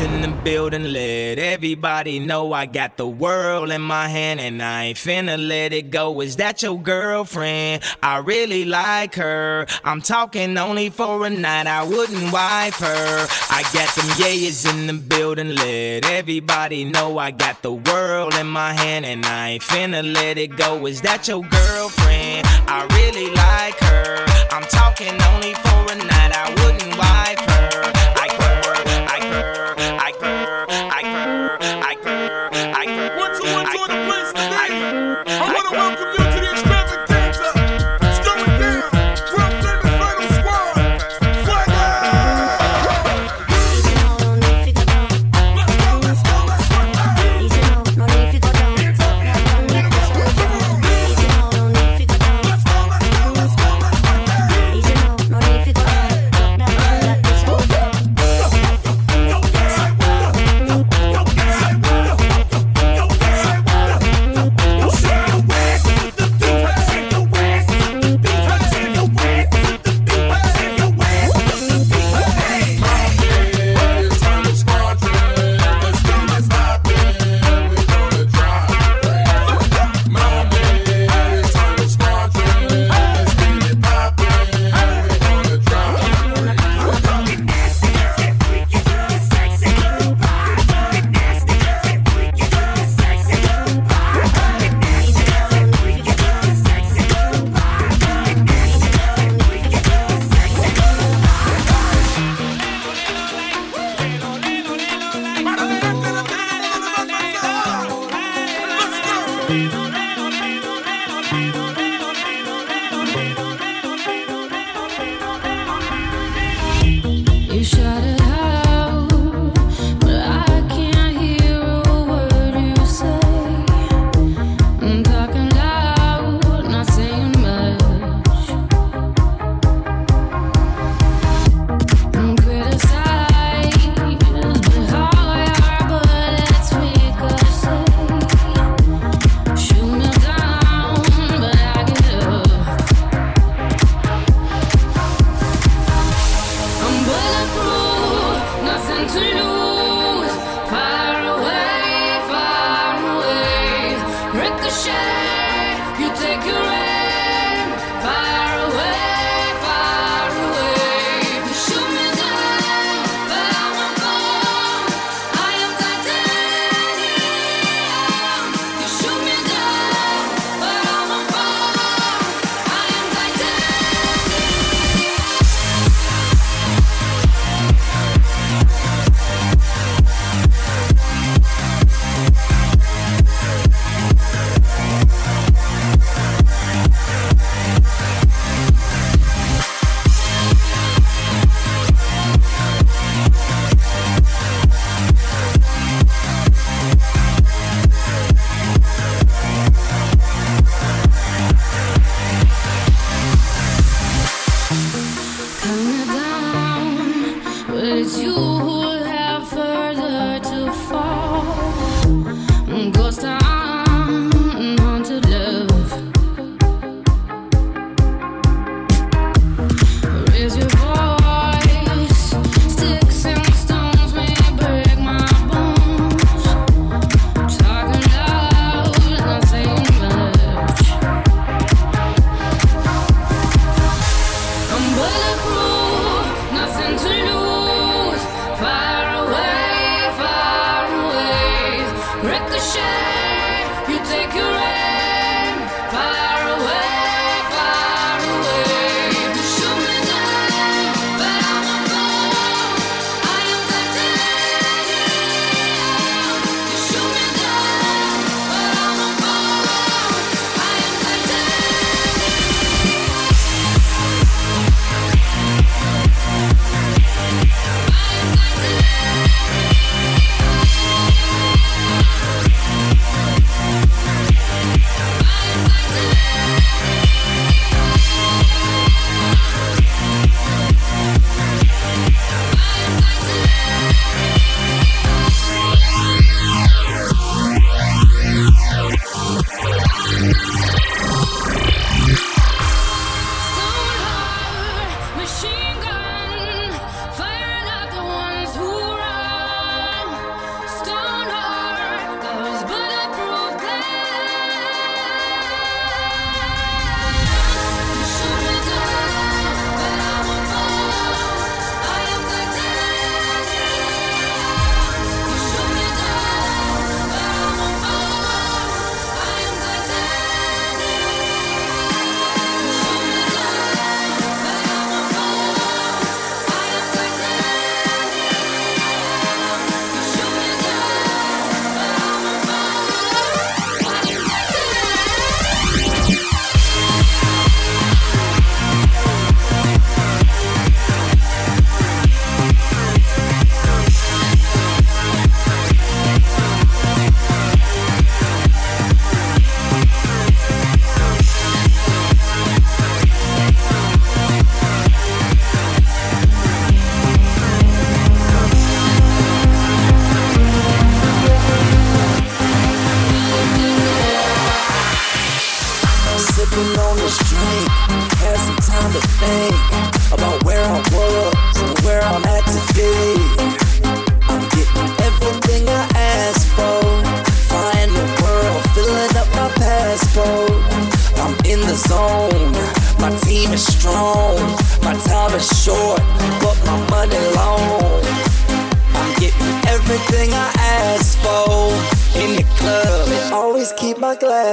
In the building. Let everybody know I got the world in my hand and I ain't finna let it go. Is that your girlfriend? I really like her. I'm talking only for a night. I wouldn't wife her. I got them yays in the building. Let everybody know I got the world in my hand and I ain't finna let it go. Is that your girlfriend? I really like her. I'm talking only for a night.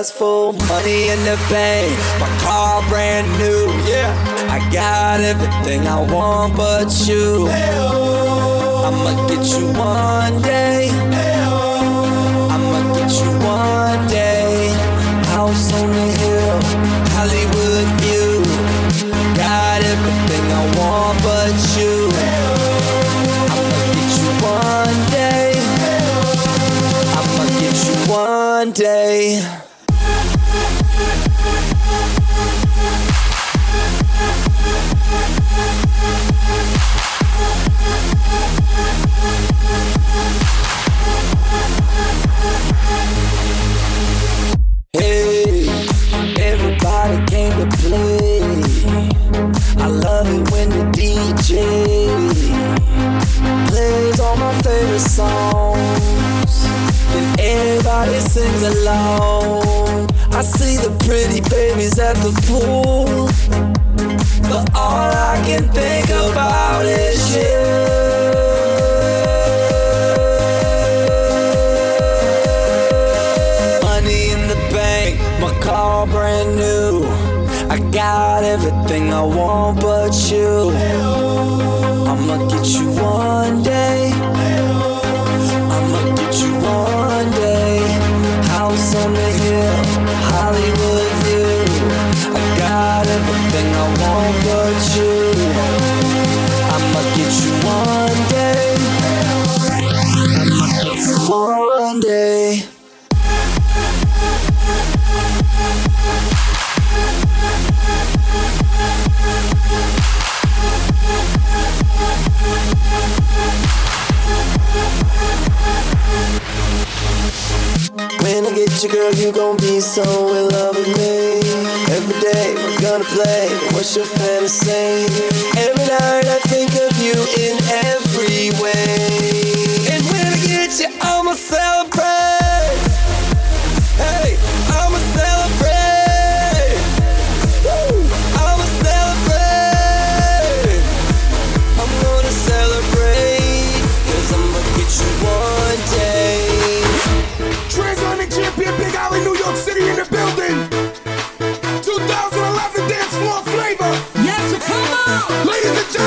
successful, money in the bank, my car brand new. Yeah, I got everything I want but you. I'ma get you one day. I'ma get you one day. House on the hill, Hollywood view. Got everything I want but you. I'ma get you one day. I'ma get you one day. Sing along. I see the pretty babies at the pool. But all I can think about is you. car brand new. I got everything I want but you. I'ma get you one day. Someday, When I get you, girl, you gon' be so in love with me. Every day we're gonna play. What's your fantasy? Every night I think of you in every way. And when I get you all myself. more flavor. Yes, come on. Ladies and gentlemen.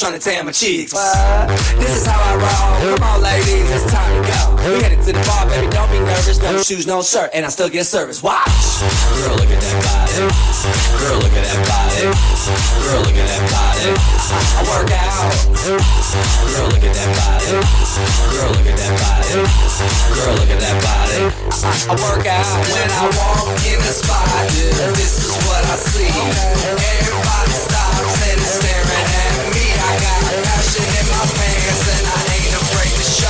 Trying to tan my cheeks. What? This is how I roll. Come on, ladies, it's time to go. We headed to the bar, baby, don't be nervous. No shoes, no shirt, and I still get service. Watch. Girl, look at that body. Girl, look at that body. Girl, look at that body. I, work out. Girl, look at that body. Girl, look at that body. Girl, look at that body. I, I work out when I walk in the spot. This is what I see. Everybody stops and is staring at me. I got passion in my pants and I ain't afraid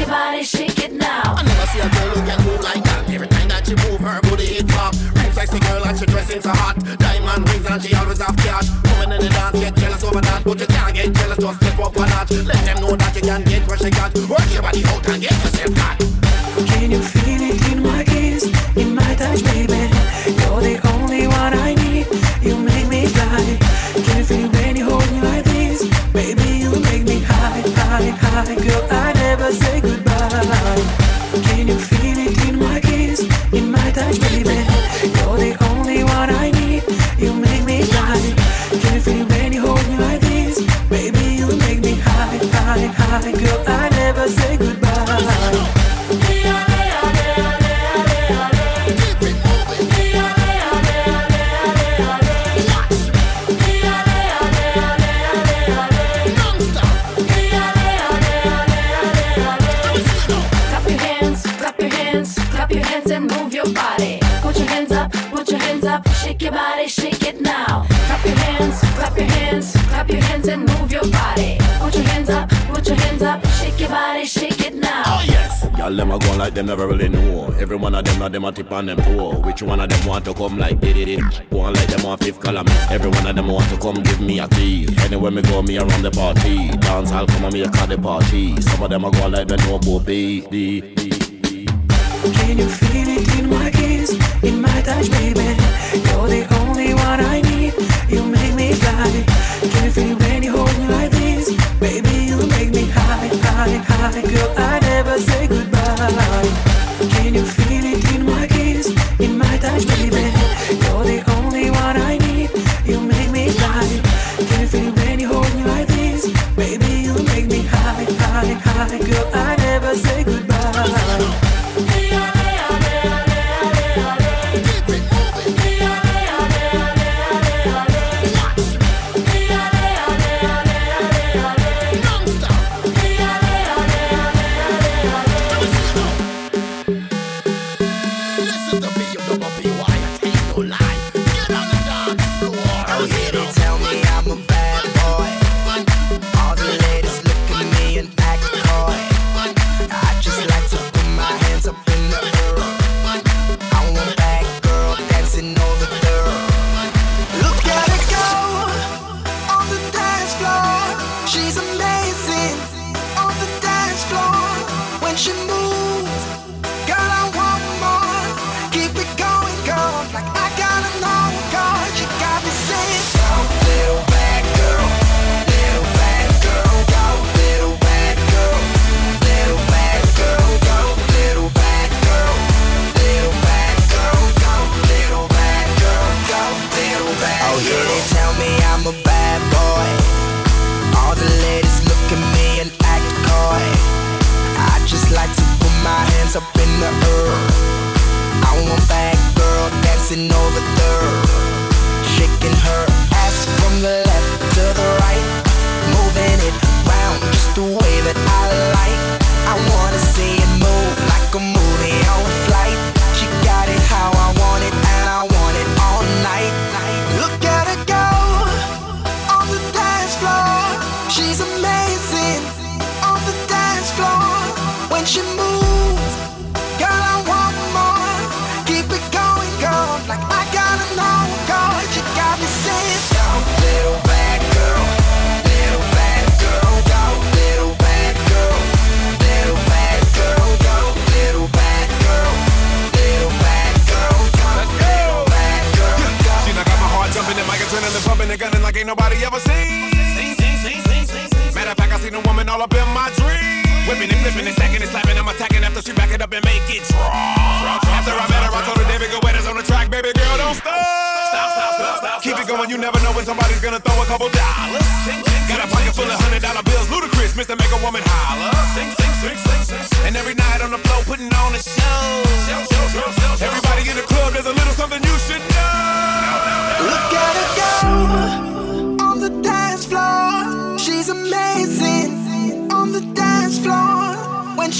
your body, shake it now. I never see a girl who can move like that. Every time that she her sexy girl and she hot. Diamond rings and she always in the dance get jealous over but you can't get jealous. Let them know that you can get what she got. Work your body out and get yourself hot. Can you feel it in my kiss, in my touch, baby? You're the only one I need. You make me. Can feel hold me like this, baby? You make me high, high, high, girl. I Shake your body, shake it now. Oh yes. Girl, them a go like them never really know. Every one of them, now them a tip on them poor. Which one of them want to come like did it? One like them on fifth column. Every one of them want to come give me a key. Anywhere me go, me around the party. Dance, I'll come and me a call the party. Some of them a go like they know Bobby. Can you feel it in my kiss, in my touch, baby? You're the girl, I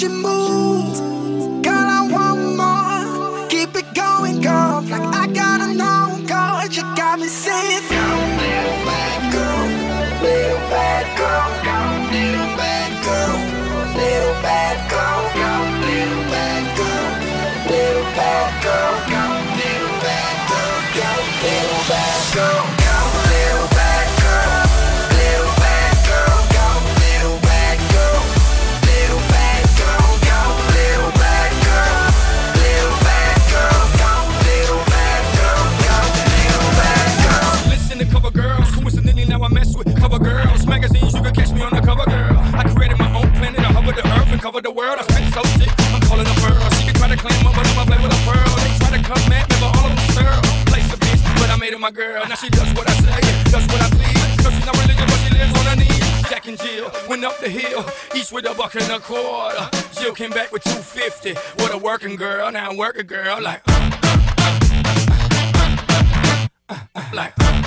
She my girl. Now she does what I say, does what I please. Cause she's not religious, but she lives on her knees. Jack and Jill went up the hill, each with a buck and a quarter. Jill came back with 250. What a working girl, now I'm working girl. Like, uh, uh, uh, like,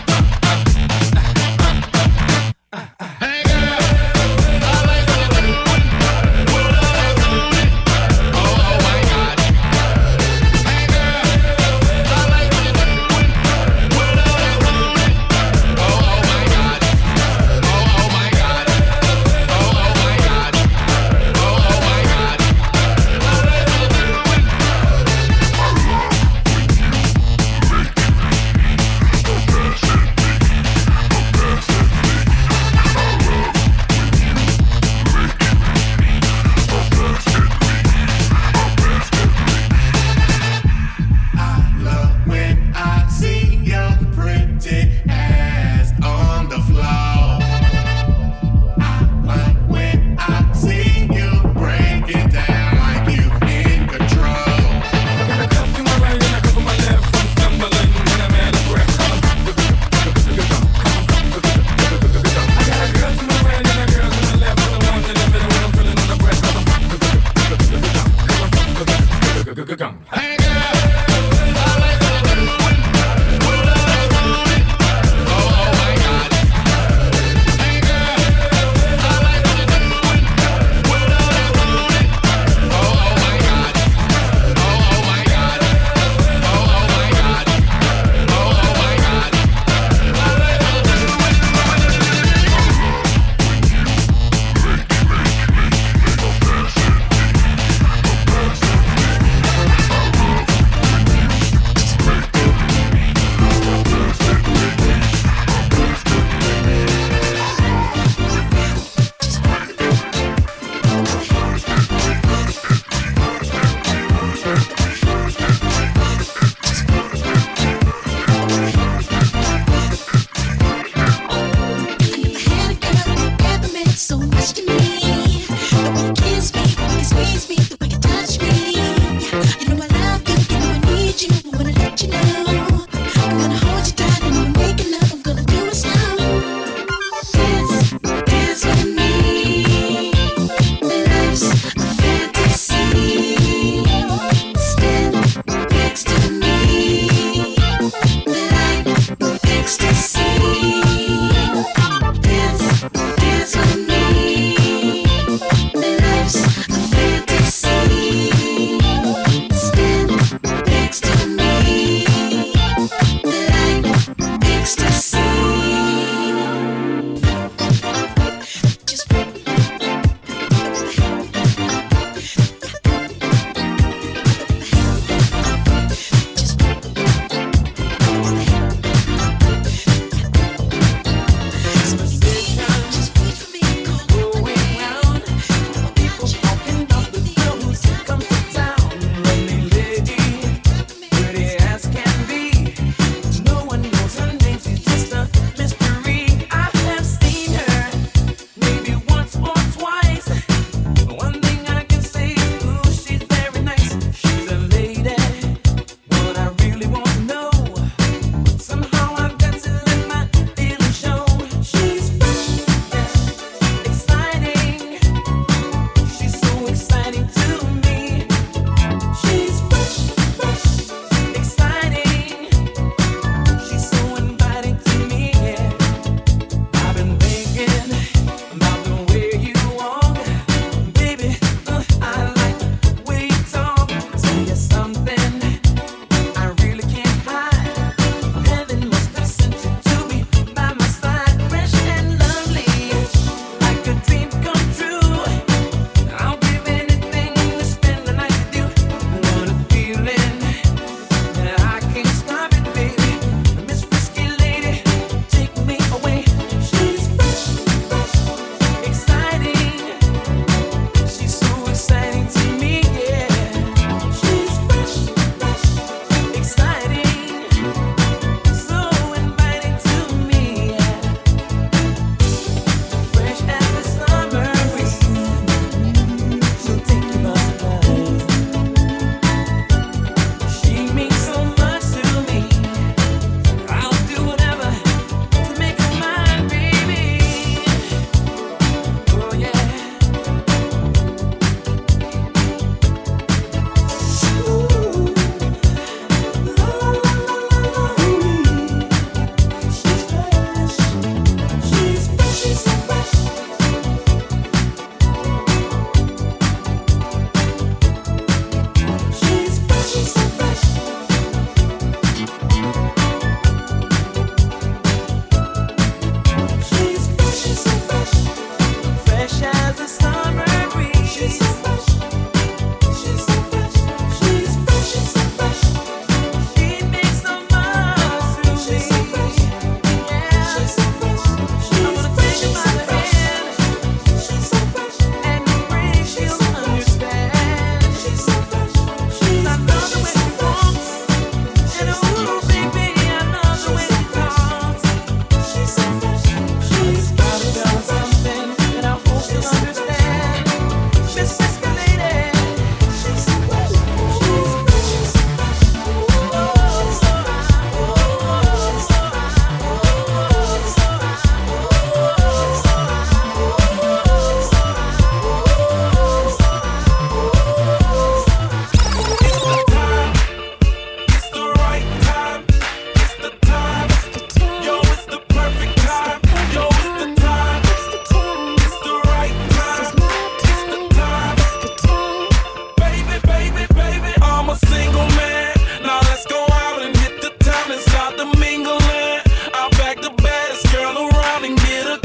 get up.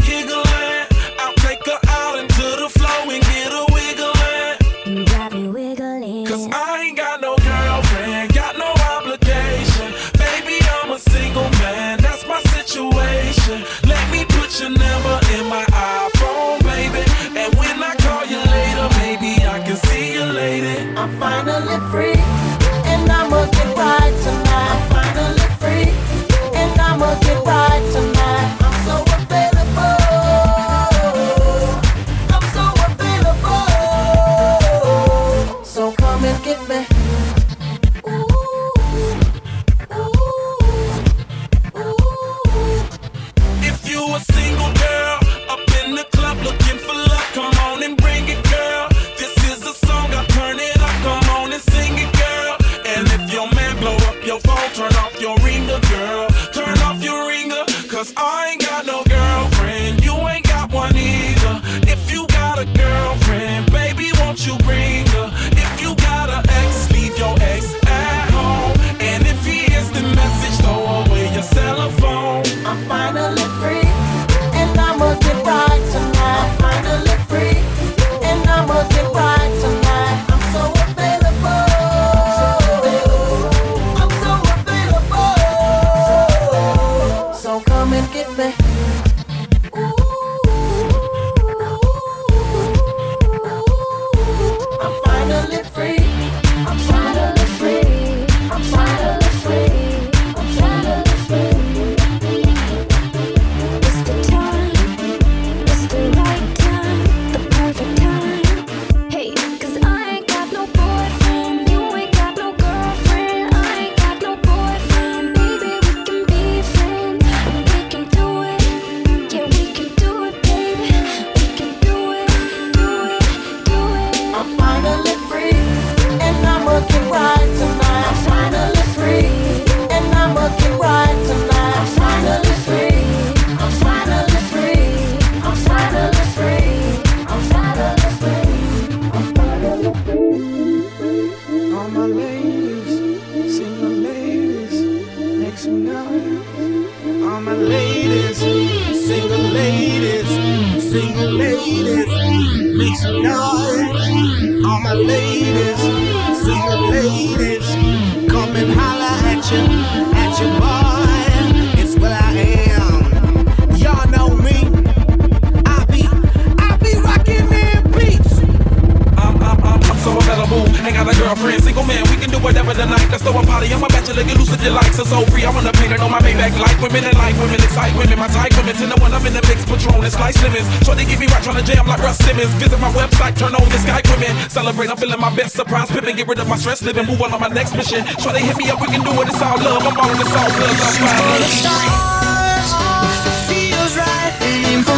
best living, move on on my next mission. Try they hit me up, we can do it. It's all love. I'm all in this all love. I'm fine. Stars, if it feels right, aim for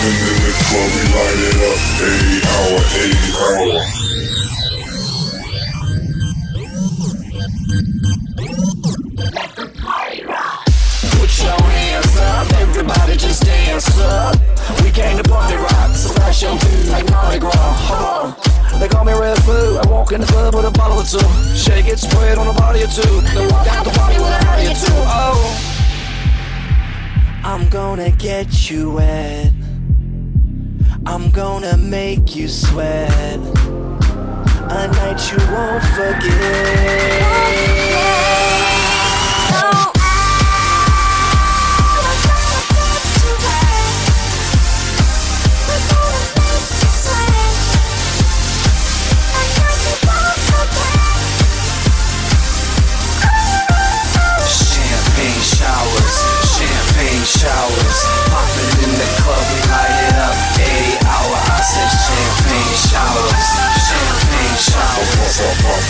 club, we light it up. Eight hour, eight hour. Put your hands up, everybody just dance up. We came to party rock, so flash your feet like Mardi Gras. On. They call me Redfoo. I walk in the club with a bottle or two. Shake it, spread on a body or two. Then walk out the party with a howdy or two. Oh. I'm gonna get you wet. I'm gonna make you sweat. A night you won't forget.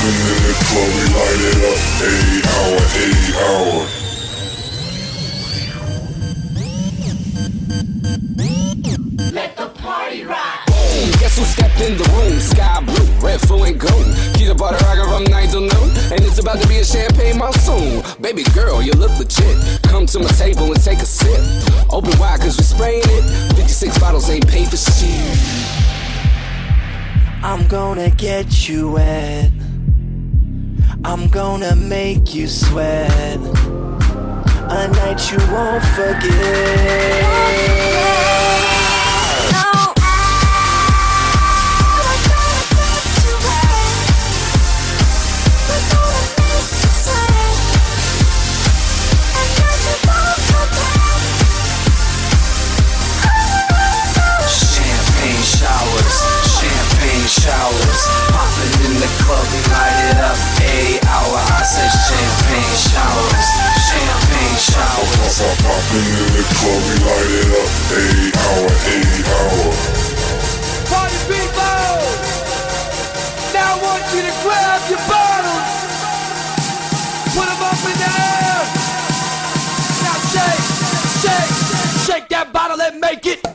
The we light it up. Eight hour, eight hour. Boom, guess who stepped in the room? Sky Blu, red, full and gold. Keep the butter rockin' from night till noon. And it's about to be a champagne monsoon. Baby girl, you look legit. Come to my table and take a sip. Open wide, cause we spraying it. 56 bottles ain't paid for shit. I'm gonna get you wet. I'm gonna make you sweat. A night you won't forget. Champagne showers, the club, we light it up every hour. I said champagne showers, champagne showers. I pop in the club, we light it up every hour, every hour. Party people, now I want you to grab your bottles, put them up in the air. Now shake, shake, shake that bottle and make it.